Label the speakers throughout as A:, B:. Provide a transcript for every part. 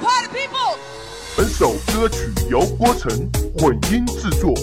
A: Party people！
B: 本首歌曲由郭晨混音制作。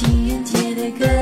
B: 情人节的歌。